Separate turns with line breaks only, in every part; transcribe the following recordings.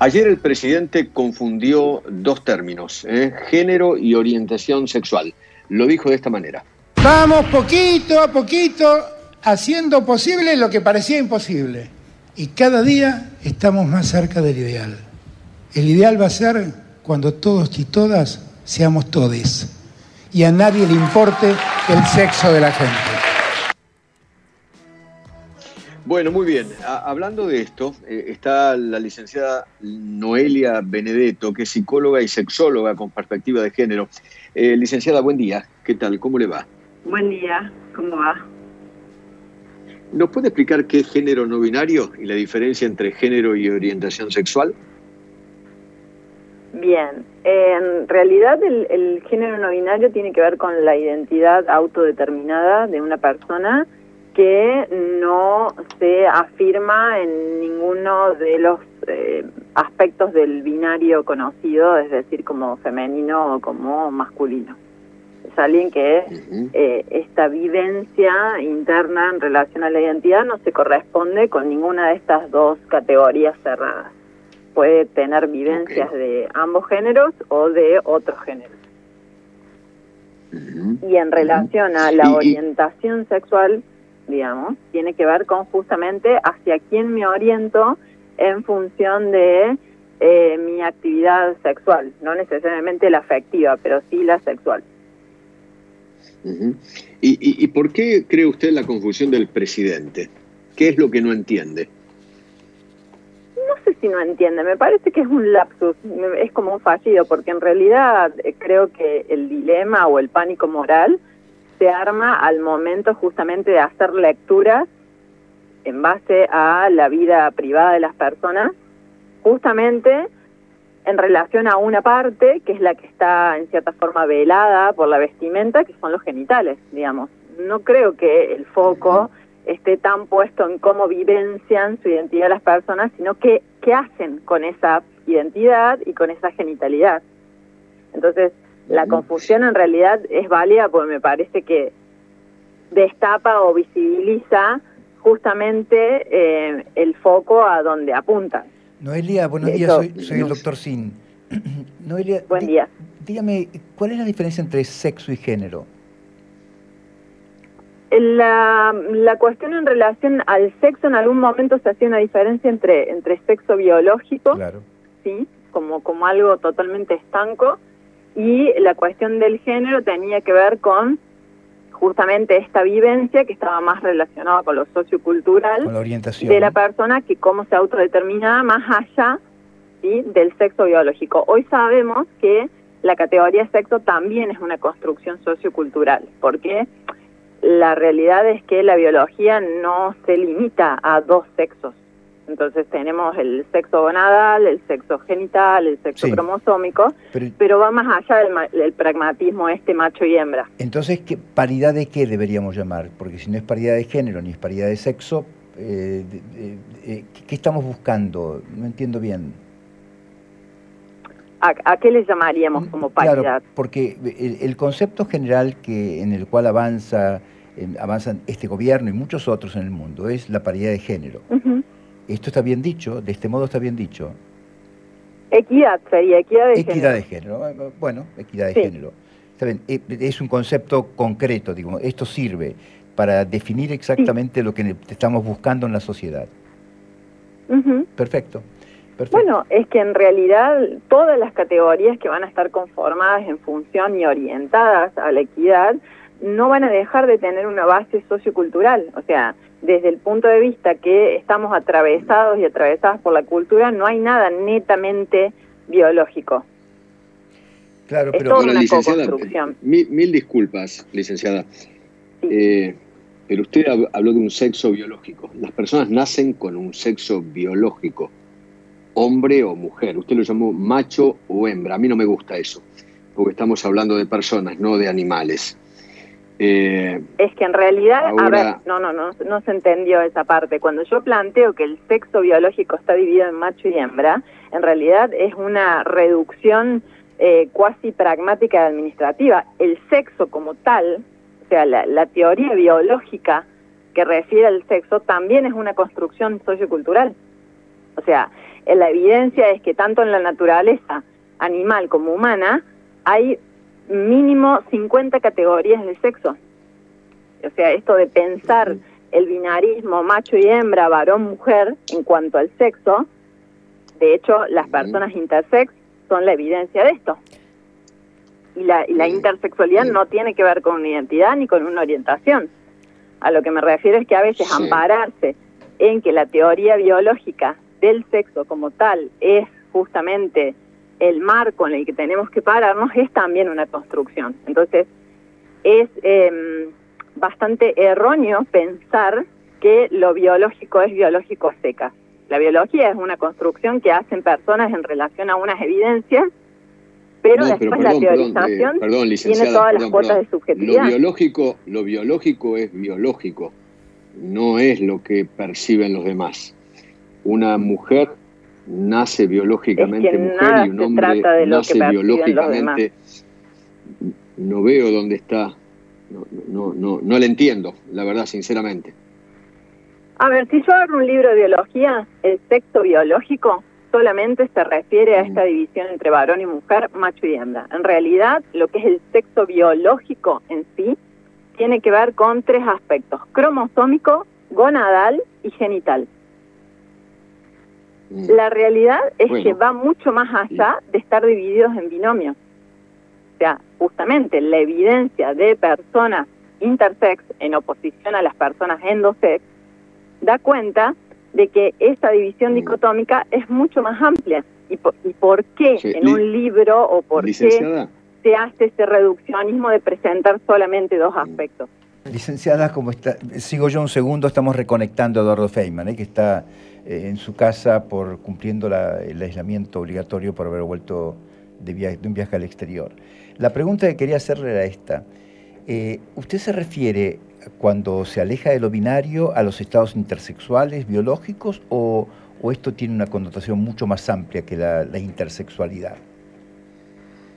Ayer el presidente confundió dos términos, ¿eh? género y orientación sexual. Lo dijo de esta manera.
Vamos poquito a poquito haciendo posible lo que parecía imposible. Y cada día estamos más cerca del ideal. El ideal va a ser cuando todos y todas seamos todes y a nadie le importe el sexo de la gente.
Bueno, muy bien. hablando de esto, eh, está la licenciada Noelia Benedetto, que es psicóloga y sexóloga con perspectiva de género. Eh, licenciada, buen día. ¿Qué tal? ¿Cómo le va?
Buen día. ¿Cómo va?
¿Nos puede explicar qué es género no binario y la diferencia entre género y orientación sexual?
Bien, en realidad el, el, género no binario tiene que ver con la identidad autodeterminada de una persona que no se afirma en ninguno de los eh, aspectos del binario conocido, es decir, como femenino o como masculino. Es alguien que eh, esta vivencia interna en relación a la identidad no se corresponde con ninguna de estas dos categorías cerradas. Puede tener vivencias de ambos géneros o de otros géneros. Y en relación a la orientación sexual, digamos, tiene que ver con justamente hacia quién me oriento en función de eh, mi actividad sexual, no necesariamente la afectiva, pero sí la sexual.
¿Y, y, por qué cree usted la confusión del presidente? ¿Qué es lo que no entiende?
No sé si no entiende, me parece que es un lapsus, es como un fallido, porque en realidad eh, creo que el dilema o el pánico moral se arma al momento justamente de hacer lecturas en base a la vida privada de las personas, justamente en relación a una parte que es la que está en cierta forma velada por la vestimenta, que son los genitales, digamos. No creo que el foco esté tan puesto en cómo vivencian su identidad las personas, sino que qué hacen con esa identidad y con esa genitalidad. Entonces, la confusión en realidad es válida porque me parece que destapa o visibiliza justamente eh, el foco a donde apunta.
Noelia, buenos días, soy, el doctor Sin.
Noelia, Buen día.
Dígame, ¿cuál es la diferencia entre sexo y género?
La, la cuestión en relación al sexo, en algún momento se hacía una diferencia entre, entre sexo biológico,
claro.
¿sí? como, como algo totalmente estanco, y la cuestión del género tenía que ver con justamente esta vivencia que estaba más relacionada con lo sociocultural de la persona que cómo se autodeterminaba más allá ¿sí? del sexo biológico. Hoy sabemos que la categoría de sexo también es una construcción sociocultural, porque la realidad es que la biología no se limita a dos sexos, entonces tenemos el sexo gonadal, el sexo genital, el sexo cromosómico, pero, va más allá del, pragmatismo este macho y hembra.
Entonces, ¿qué, ¿paridad de qué deberíamos llamar? Porque si no es paridad de género ni es paridad de sexo, eh, eh, ¿qué estamos buscando? No entiendo bien.
¿A, qué le llamaríamos como paridad?
Claro, porque el, concepto general que en el cual avanza avanzan este gobierno y muchos otros en el mundo es la paridad de género. Esto está bien dicho, de este modo está bien dicho.
Equidad sería, equidad de
género. Equidad de género, bueno, equidad de género. Eh, es un concepto concreto, digo, esto sirve para definir exactamente lo que estamos buscando en la sociedad. Perfecto. Perfecto.
Bueno, es que en realidad todas las categorías que van a estar conformadas en función y orientadas a la equidad no van a dejar de tener una base sociocultural. O sea, desde el punto de vista que estamos atravesados y atravesadas por la cultura, no hay nada netamente biológico.
Claro, pero licenciada, mil, disculpas, licenciada. Eh, pero usted habló de un sexo biológico. Las personas nacen con un sexo biológico, hombre o mujer. Usted lo llamó macho o hembra. A mí no me gusta eso, porque estamos hablando de personas, no de animales.
Eh, es que en realidad, a ver, no, no, no, no se entendió esa parte. Cuando yo planteo que el sexo biológico está dividido en macho y hembra, en realidad es una reducción eh, cuasi pragmática y administrativa. El sexo como tal, o sea, la, la teoría biológica que refiere al sexo también es una construcción sociocultural. O sea, la evidencia es que tanto en la naturaleza animal como humana hay mínimo 50 categorías de sexo. O sea, esto de pensar el binarismo macho y hembra, varón, mujer, en cuanto al sexo, de hecho, las personas intersex son la evidencia de esto. Y la, y la intersexualidad no tiene que ver con una identidad ni con una orientación. A lo que me refiero es que a veces ampararse en que la teoría biológica del sexo como tal es justamente el marco en el que tenemos que pararnos es también una construcción. Entonces, es eh, bastante erróneo pensar que lo biológico es biológico seca. La biología es una construcción que hacen personas en relación a unas evidencias, pero después la teorización
eh,
tiene todas las cuotas de subjetividad.
Lo biológico, lo biológico es biológico, no es lo que perciben los demás. Una mujer nace biológicamente mujer y un hombre nace biológicamente. No veo dónde está no, no, no, no le entiendo, la verdad, sinceramente.
A ver, si yo abro un libro de biología, el sexo biológico solamente se refiere a esta mm. división entre varón y mujer, macho y hembra. En realidad, lo que es el sexo biológico en sí tiene que ver con tres aspectos, cromosómico, gonadal y genital. Mm. La realidad es que va mucho más allá de estar divididos en binomios. O sea, justamente la evidencia de personas intersex en oposición a las personas endosex da cuenta de que esta división mm. dicotómica es mucho más amplia. ¿Y por, qué en un libro o por qué se hace ese reduccionismo de presentar solamente dos mm. aspectos?
Licenciada, como está, sigo yo un segundo, estamos reconectando a Eduardo Feynman, ¿eh? que está en su casa por cumpliendo el aislamiento obligatorio por haber vuelto de, de un viaje al exterior. La pregunta que quería hacerle era esta. Eh, ¿Usted se refiere cuando se aleja de lo binario a los estados intersexuales biológicos o, esto tiene una connotación mucho más amplia que la, intersexualidad?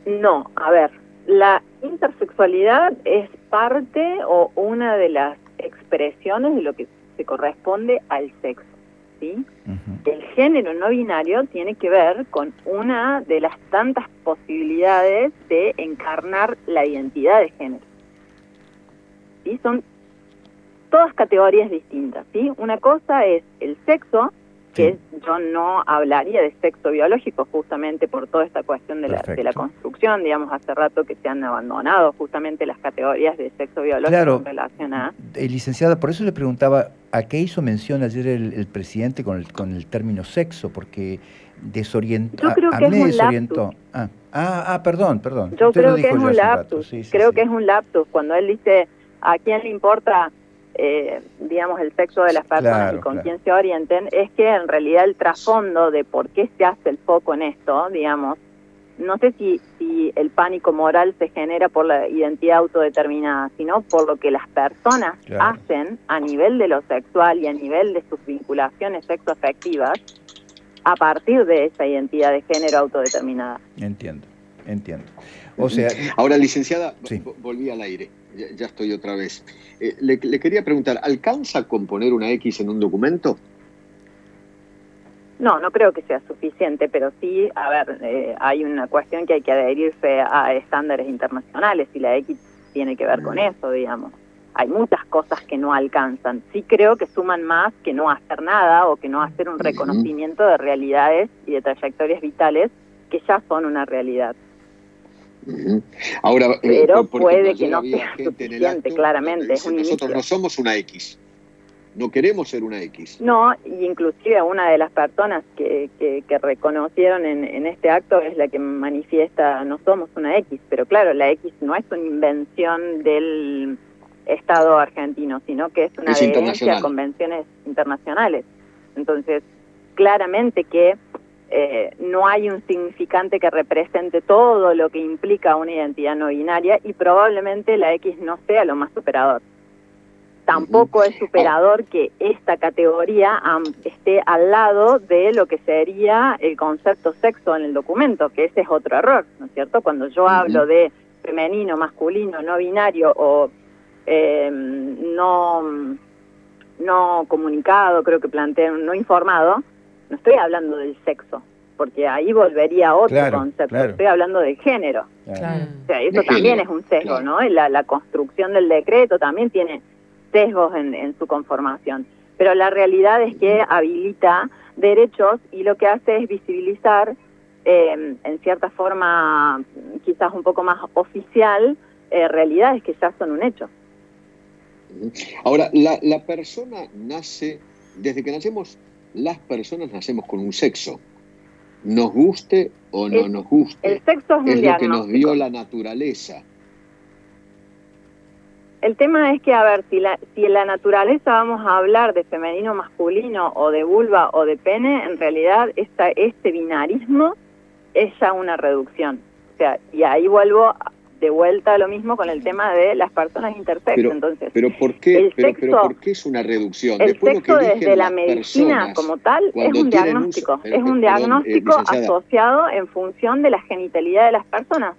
No, a ver, la intersexualidad es parte o una de las expresiones de lo que se corresponde al sexo. ¿Sí? El género no binario tiene que ver con una de las tantas posibilidades de encarnar la identidad de género. ¿Sí? Son todas categorías distintas. ¿sí? Una cosa es el sexo, que yo no hablaría de sexo biológico justamente por toda esta cuestión de la, de la, construcción, digamos, hace rato que se han abandonado justamente las categorías de sexo biológico en relación a...
Eh, licenciada, por eso le preguntaba a qué hizo mención ayer el, presidente con el, con el término sexo, porque desorientó,
yo creo que es un desorientó.
Ah, ah, ah, perdón, perdón.
Yo creo que es un lapsus, creo que es un lapsus, cuando él dice a quién le importa eh, digamos, el sexo de las personas y con quién se orienten, es que en realidad el trasfondo de por qué se hace el foco en esto, digamos, no sé si, si el pánico moral se genera por la identidad autodeterminada, sino por lo que las personas hacen a nivel de lo sexual y a nivel de sus vinculaciones sexoafectivas a partir de esa identidad de género autodeterminada.
Entiendo, entiendo. O sea,
ahora licenciada, volví al aire ya, estoy otra vez. Eh, le, quería preguntar, ¿alcanza con poner una X en un documento?
No, no creo que sea suficiente, pero sí, a ver, eh, hay una cuestión que hay que adherirse a estándares internacionales y la X tiene que ver con mm. eso, digamos. Hay muchas cosas que no alcanzan. Sí creo que suman más que no hacer nada o que no hacer un reconocimiento de realidades y de trayectorias vitales que ya son una realidad.
Ahora,
eh, pero puede que no sea suficiente, claramente.
nosotros no somos una X, no queremos ser una X.
No, y inclusive una de las personas que, que, reconocieron en, en, este acto es la que manifiesta no somos una X, pero claro, la X no es una invención del Estado argentino, sino que es una adherencia a convenciones internacionales. Entonces, claramente que eh, no hay un significante que represente todo lo que implica una identidad no binaria y probablemente la X no sea lo más superador. Tampoco es superador que esta categoría esté al lado de lo que sería el concepto sexo en el documento, que ese es otro error, ¿no es cierto? Cuando yo hablo de femenino, masculino, no binario o em, no, no comunicado, creo que plantean, no informado, no estoy hablando del sexo, porque ahí volvería otro concepto, estoy hablando del género. O sea, eso también es un sesgo, ¿no? La, la construcción del decreto también tiene sesgos en, su conformación. Pero la realidad es que habilita derechos y lo que hace es visibilizar eh, en cierta forma quizás un poco más oficial eh, realidades que ya son un hecho.
Ahora, la, la persona nace, desde que nacemos, las personas nacemos con un sexo, nos guste o no nos guste.
El sexo es,
es lo que nos dio la naturaleza.
El tema es que, a ver, si, la, si en la naturaleza vamos a hablar de femenino masculino o de vulva o de pene, en realidad esta, este binarismo es ya una reducción. O sea, y ahí vuelvo de vuelta a lo mismo con el tema de las personas intersexo.
Pero,
Entonces,
pero ¿por qué, pero, ¿por qué es una reducción?
El sexo desde la medicina como tal es un diagnóstico, es un diagnóstico asociado en función de la genitalidad de las personas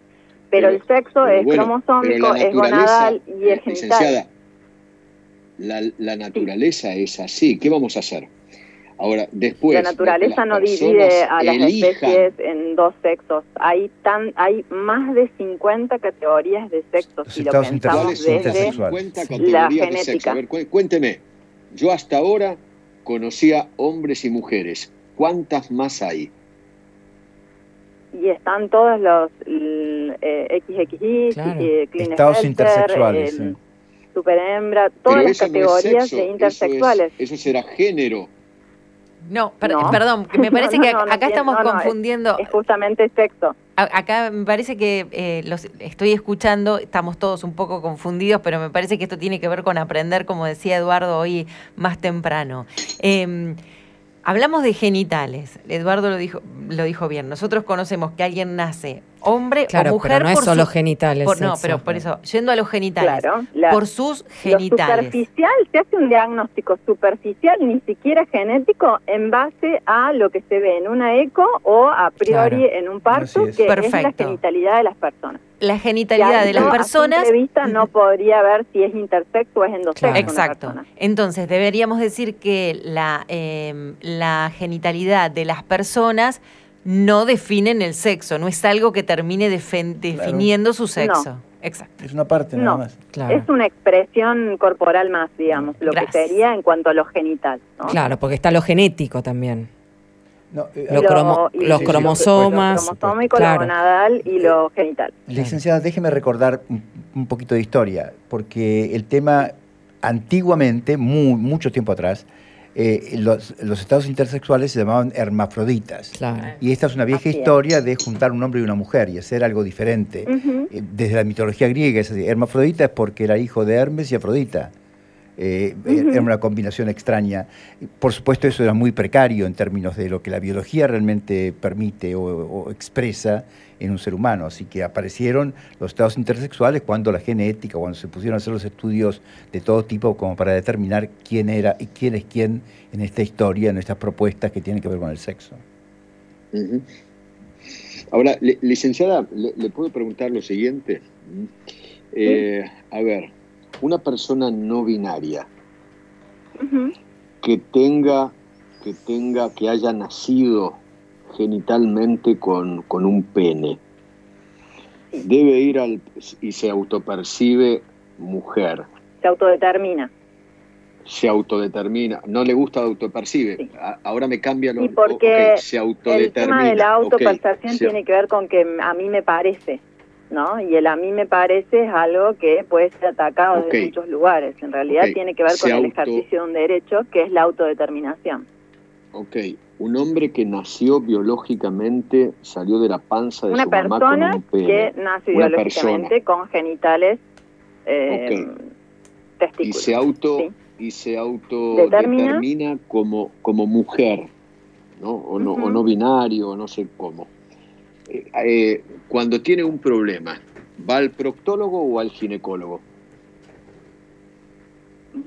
pero, el sexo es cromosómico, es gonadal y es genital.
La, la naturaleza es así. ¿Qué vamos a hacer? Ahora, después.
La naturaleza no divide a las especies en dos sexos. Hay tan, hay más de 50 categorías de sexos si lo pensamos desde la genética.
A ver, cuénteme. Yo hasta ahora conocía hombres y mujeres. ¿Cuántas más hay?
y están todos los eh, XXI,
eh, Estados intersexuales,
super hembra, todas las categorías de intersexuales.
Eso, será género.
No, perdón, me parece que acá estamos confundiendo.
Es, justamente sexo.
acá me parece que eh, los estoy escuchando, estamos todos un poco confundidos, pero me parece que esto tiene que ver con aprender, como decía Eduardo hoy más temprano. Eh, Hablamos de genitales. Eduardo lo dijo, lo dijo bien. Nosotros conocemos que alguien nace hombre o mujer.
Pero no es solo genitales.
no, pero por eso, yendo a los genitales. por sus genitales.
superficial, se hace un diagnóstico superficial, ni siquiera genético, en base a lo que se ve en una eco o a priori en un parto, que es la genitalidad de las personas
la genitalidad de las personas.
A vista no podría ver si es intersexo o es endosexo.
Exacto. Entonces, deberíamos decir que la, em, la genitalidad de las personas no definen el sexo, no es algo que termine definiendo su sexo. Exacto.
Es una parte nada más.
Es una expresión corporal más, digamos, lo que sería en cuanto a lo genital.
Claro, porque está lo genético también.
Eh, los cromosomas. Lo cromosómico, lo gonadal y lo genital.
Licenciada, déjeme recordar un, poquito de historia, porque el tema antiguamente, mucho tiempo atrás, eh, los, estados intersexuales se llamaban hermafroditas. Y esta es una vieja historia de juntar un hombre y una mujer y hacer algo diferente. Eh, desde la mitología griega, es hermafrodita es porque era hijo de Hermes y Afrodita. Eh, era una combinación extraña. Por supuesto, eso era muy precario en términos de lo que la biología realmente permite o, expresa en un ser humano. Así que aparecieron los estados intersexuales cuando la genética, cuando se pusieron a hacer los estudios de todo tipo como para determinar quién era y quién es quién en esta historia, en estas propuestas que tienen que ver con el sexo.
Ahora, licenciada, le, puedo preguntar lo siguiente? Eh, a ver, una persona no binaria que tenga, que tenga, que haya nacido genitalmente con, un pene, debe ir al y se autopercibe mujer.
Se autodetermina.
Se autodetermina. No le gusta autopercibe. Ahora me cambia lo
y porque se autodetermina. El tema de la autopercepción tiene que ver con que a mí me parece. ¿No? Y el a mí me parece es algo que puede ser atacado de muchos lugares. En realidad tiene que ver con el ejercicio de un derecho que es la autodeterminación.
Ok, un hombre que nació biológicamente, salió de la panza de
una
su
mamá
con un
pene. que nace biológicamente con genitales eh, testículos.
Y se auto, y se autodetermina como, como mujer, ¿no? O, no, o no binario, no sé cómo. Eh, cuando tiene un problema, ¿va al proctólogo o al ginecólogo?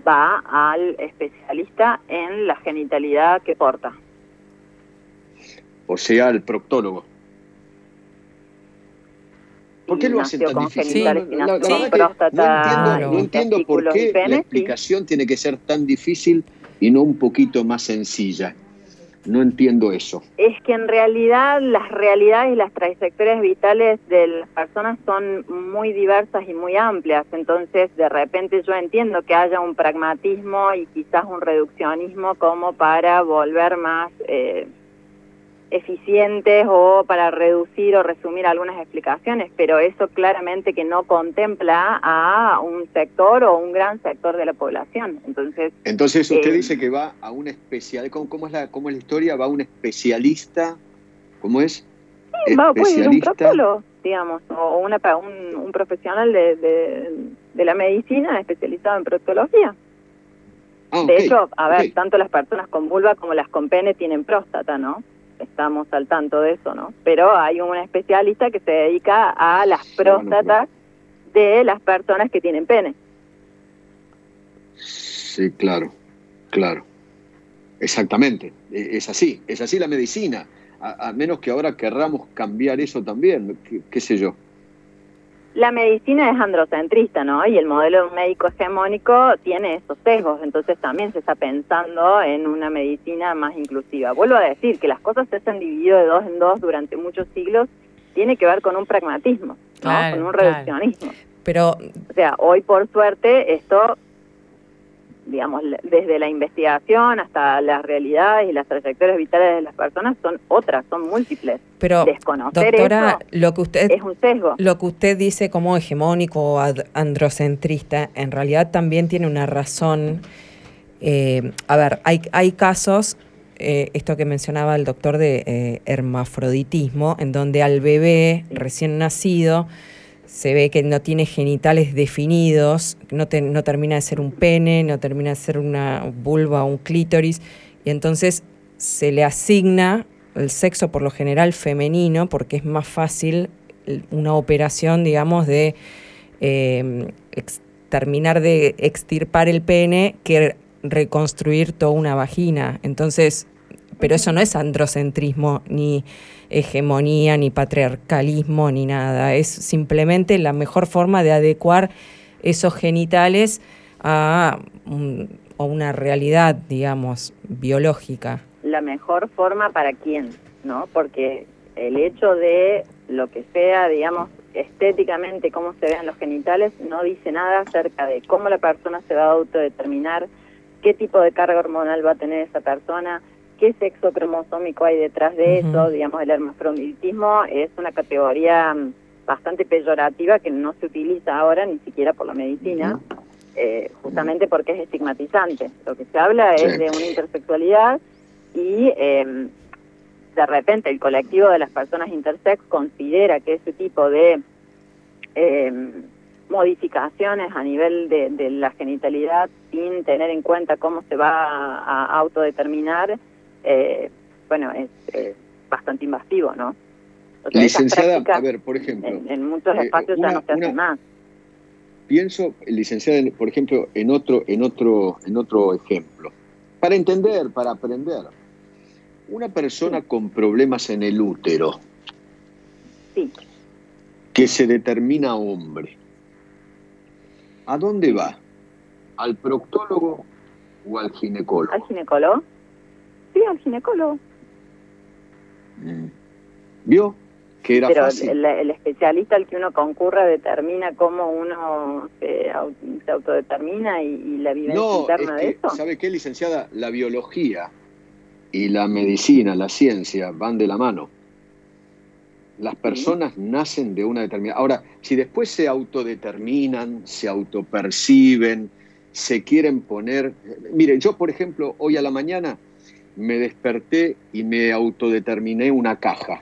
Va al especialista en la genitalidad que porta.
O sea, al proctólogo. ¿Por qué lo hacen tan difícil? no, entiendo, no entiendo por qué la explicación tiene que ser tan difícil y no un poquito más sencilla. No entiendo eso.
Es que en realidad las realidades y las trayectorias vitales de las personas son muy diversas y muy amplias, entonces de repente yo entiendo que haya un pragmatismo y quizás un reduccionismo como para volver más... Eh, eficientes o para reducir o resumir algunas explicaciones, pero eso claramente que no contempla a un sector o un gran sector de la población. Entonces,
Entonces usted eh, dice que va a un especial, ¿cómo, es la cómo es la historia? Va a un especialista, ¿cómo es?
Sí, va un proctólogo, digamos, o una, un, un profesional de, de, la medicina especializado en proctología. Ah, de hecho, a ver, tanto las personas con vulva como las con pene tienen próstata, ¿no? Estamos al tanto de eso, ¿no? Pero hay un especialista que se dedica a las próstatas de las personas que tienen pene.
Sí, claro, claro. Exactamente, e, es así, es así la medicina, a, menos que ahora querramos cambiar eso también, qué sé yo
la medicina es androcentrista, ¿no? Y el modelo médico hegemónico tiene esos sesgos, entonces también se está pensando en una medicina más inclusiva. Vuelvo a decir que las cosas se han dividido de dos en dos durante muchos siglos, tiene que ver con un pragmatismo, ¿no? con un reduccionismo. Pero, o sea, hoy por suerte esto digamos, desde la investigación hasta las realidades y las trayectorias vitales de las personas son otras, son múltiples.
Pero, Desconocer doctora, lo que usted,
es un sesgo.
Lo que usted dice como hegemónico o androcentrista, en realidad también tiene una razón. Eh, a ver, hay, hay casos, eh, esto que mencionaba el doctor de eh, hermafroditismo, en donde al bebé recién nacido se ve que no tiene genitales definidos, no, no termina de ser un pene, no termina de ser una vulva o un clítoris, y entonces se le asigna el sexo por lo general femenino porque es más fácil una operación, digamos, de em, terminar de extirpar el pene que reconstruir toda una vagina. Entonces, pero eso no es androcentrismo ni hegemonía, ni patriarcalismo, ni nada. Es simplemente la mejor forma de adecuar esos genitales a, una realidad, digamos, biológica.
La mejor forma para quién, ¿no? Porque el hecho de lo que sea, digamos, estéticamente cómo se vean los genitales, no dice nada acerca de cómo la persona se va a autodeterminar, qué tipo de carga hormonal va a tener esa persona, qué sexo cromosómico hay detrás de eso, digamos, el hermafroditismo es una categoría mm, bastante peyorativa que no se utiliza ahora ni siquiera por la medicina, eh, justamente porque es estigmatizante. Lo que se habla es de una intersexualidad y em, de repente el colectivo de las personas intersex considera que ese tipo de em, modificaciones a nivel de, de, la genitalidad sin tener en cuenta cómo se va a autodeterminar eh, bueno, es, bastante invasivo, ¿no?
licenciada, a ver, por ejemplo.
En, muchos eh, espacios ya no se hace más.
Pienso, licenciada, por ejemplo, en otro, en otro, en otro ejemplo. Para entender, para aprender. Una persona con problemas en el útero.
Sí.
Que se determina hombre. ¿A dónde va? ¿Al proctólogo o al ginecólogo?
¿Al ginecólogo? Al ginecólogo.
Mm. ¿Vio? Que era
Pero
fácil.
El, especialista al que uno concurra determina cómo uno se, autodetermina y, la vivencia interna de eso.
¿Sabe qué, licenciada? La biología y la medicina, la ciencia van de la mano. Las personas nacen de una determinada... Ahora, si después se autodeterminan, se autoperciben, se quieren poner... Mire, yo, por ejemplo, hoy a la mañana me desperté y me autodeterminé una caja.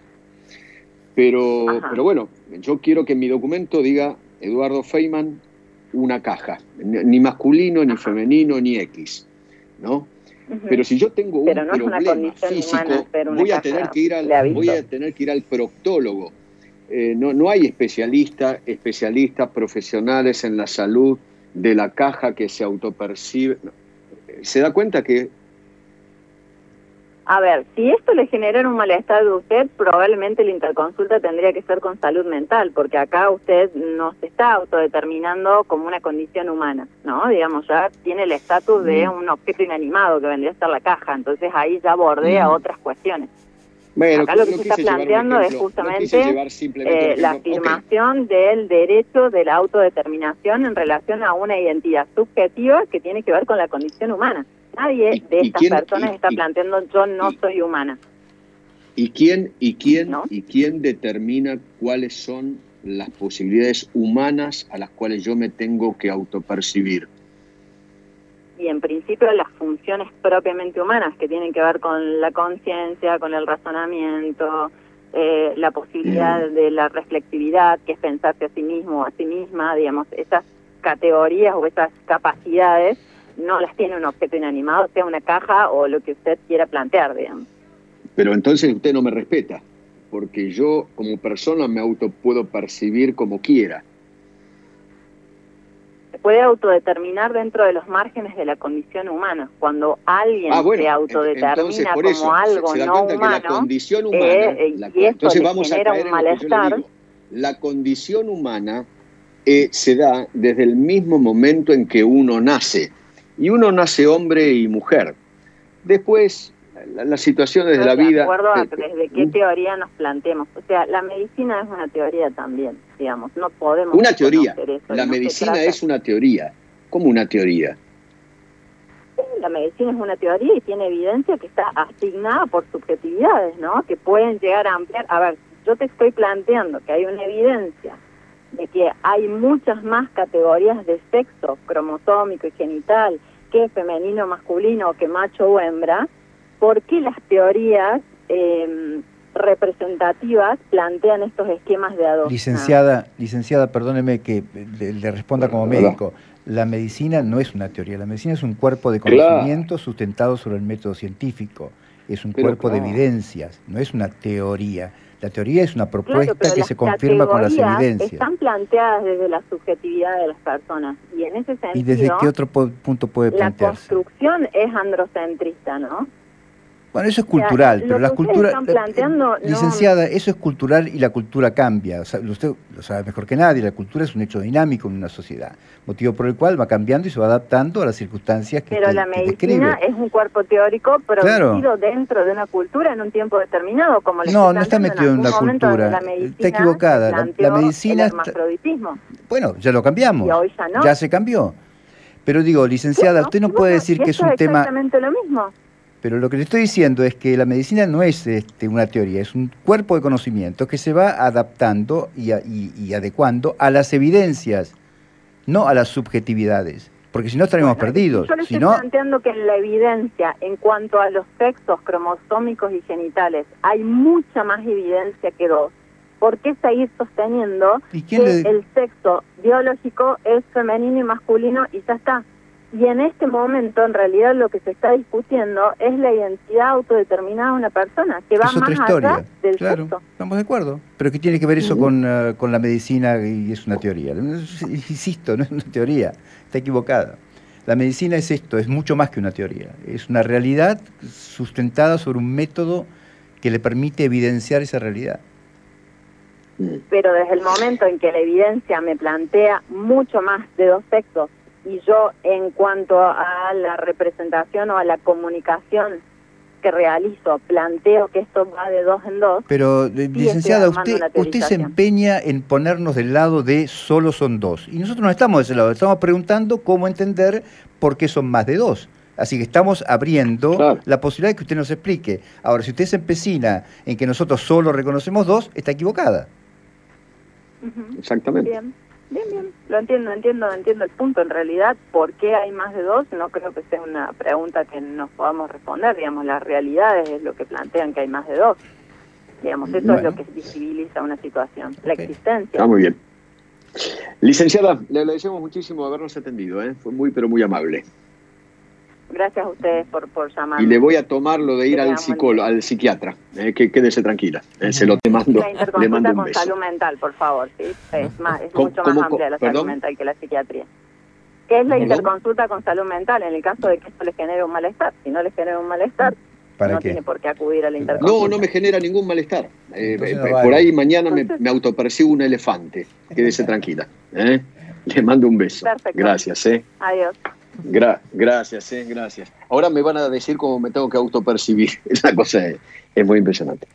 Pero, pero bueno, yo quiero que mi documento diga Eduardo Feynman una caja, ni masculino, ni femenino, ni X, ¿no? Pero si yo tengo un problema físico, voy a, tener que ir al, voy a tener que ir al proctólogo. Eh, no, no hay especialistas, especialistas profesionales en la salud de la caja que se autopercibe. ¿Se da cuenta que
A ver, si esto le genera un malestar de usted, probablemente la interconsulta tendría que ser con salud mental, porque acá usted no se está autodeterminando como una condición humana, ¿no? Digamos, ya tiene el estatus de mm. un objeto inanimado que vendría a ser la caja, entonces ahí ya bordea mm. otras cuestiones. Bueno, Acá lo que se está planteando es justamente eh, la afirmación del derecho de la autodeterminación en relación a una identidad subjetiva que tiene que ver con la condición humana. Nadie de estas personas está planteando yo no soy humana.
¿Y quién, y, quién, ¿Y quién determina cuáles son las posibilidades humanas a las cuales yo me tengo que autopercibir?
y en principio las funciones propiamente humanas que tienen que ver con la conciencia, con el razonamiento, eh, la posibilidad mm. de la reflexividad, que es pensarse a sí mismo o a sí misma, digamos, esas categorías o esas capacidades no las tiene un objeto inanimado, sea una caja o lo que usted quiera plantear, digamos.
Pero entonces usted no me respeta, porque yo como persona me auto puedo percibir como quiera
puede autodeterminar dentro de los márgenes de la condición humana. Cuando alguien ah, se autodetermina como algo no humano, la condición humana eh, y entonces vamos a un malestar.
La condición humana eh, se da desde el mismo momento en que uno nace. Y uno nace hombre y mujer. Después las situaciones de la vida.
De acuerdo a desde qué teoría nos planteemos. O sea, la medicina es una teoría también, digamos. No podemos.
Una teoría. La medicina es una teoría. ¿Cómo una teoría?
La medicina es una teoría y tiene evidencia que está asignada por subjetividades, ¿no? Que pueden llegar a ampliar. A ver, yo te estoy planteando que hay una evidencia de que hay muchas más categorías de sexo cromosómico y genital que femenino, masculino, que macho o hembra, por qué las teorías eh, representativas plantean estos esquemas de adopción.
Licenciada, licenciada, perdóneme que le, responda como médico. La medicina no es una teoría, la medicina es un cuerpo de conocimiento sustentado sobre el método científico, es un cuerpo de evidencias, no es una teoría. La teoría es una propuesta que se confirma con las evidencias.
Están planteadas desde la subjetividad de las personas y en ese sentido.
¿Y desde qué otro punto puede plantearse?
La construcción es androcentrista, ¿no?
Bueno, eso es cultural, pero la cultura, licenciada, eso es cultural y la cultura cambia. usted lo sabe mejor que nadie, la cultura es un hecho dinámico en una sociedad, motivo por el cual va cambiando y se va adaptando a las circunstancias que
Pero la medicina es un cuerpo teórico producido dentro de una cultura en un tiempo determinado, como
No, no está metido en, una cultura, está equivocada. La, medicina está... Bueno, ya lo cambiamos. ya se cambió. Pero digo, licenciada, usted no puede decir que es un tema...
exactamente lo mismo.
Pero lo que le estoy diciendo es que la medicina no es este, una teoría, es un cuerpo de conocimiento que se va adaptando y, adecuando a las evidencias, no a las subjetividades. Porque si no estaríamos perdidos.
Yo le estoy planteando que en la evidencia, en cuanto a los sexos cromosómicos y genitales, hay mucha más evidencia que dos. ¿Por qué seguir sosteniendo que el sexo biológico es femenino y masculino y ya está? Y en este momento, en realidad, lo que se está discutiendo es la identidad autodeterminada de una persona, que va más allá del
claro, Estamos de acuerdo. Pero ¿qué tiene que ver eso con, uh, con la medicina y es una teoría? Insisto, no es una teoría, está equivocada. La medicina es esto, es mucho más que una teoría. Es una realidad sustentada sobre un método que le permite evidenciar esa realidad.
Pero desde el momento en que la evidencia me plantea mucho más de dos sexos y yo en cuanto a la representación o a la comunicación que realizo, planteo que esto va de dos en dos.
Pero, licenciada, usted, usted se empeña en ponernos del lado de solo son dos. Y nosotros no estamos de ese lado, estamos preguntando cómo entender por qué son más de dos. Así que estamos abriendo la posibilidad de que usted nos explique. Ahora, si usted se empecina en que nosotros solo reconocemos dos, está equivocada.
Exactamente.
Bien, bien, lo entiendo, entiendo, entiendo el punto. En realidad, ¿por qué hay más de dos? No creo que sea una pregunta que nos podamos responder. Digamos, las realidades es lo que plantean que hay más de dos. Digamos, eso es lo que visibiliza una situación, la existencia.
Está muy bien. Licenciada, le agradecemos muchísimo habernos atendido, ¿eh? fue muy, pero muy amable.
Gracias a ustedes por, por llamar.
Y le voy a tomar lo de ir al psicólogo, al psiquiatra. Eh, que quédese tranquila. Eh, se lo te mando.
Le mando un con salud mental, por favor. ¿sí? Es, más, es mucho más amplia la salud mental que la psiquiatría. ¿Qué es la interconsulta con salud mental en el caso de que esto les genere un malestar? Si no les genera un malestar, no tiene por qué acudir a la interconsulta.
No, no me genera ningún malestar. Eh, eh, por ahí mañana me, me, autopercibo un elefante. Quédese tranquila. ¿eh? Le mando un beso. Perfecto. Gracias. ¿eh?
Adiós.
gracias, eh, gracias. Ahora me van a decir cómo me tengo que autopercibir. Esa cosa es muy impresionante.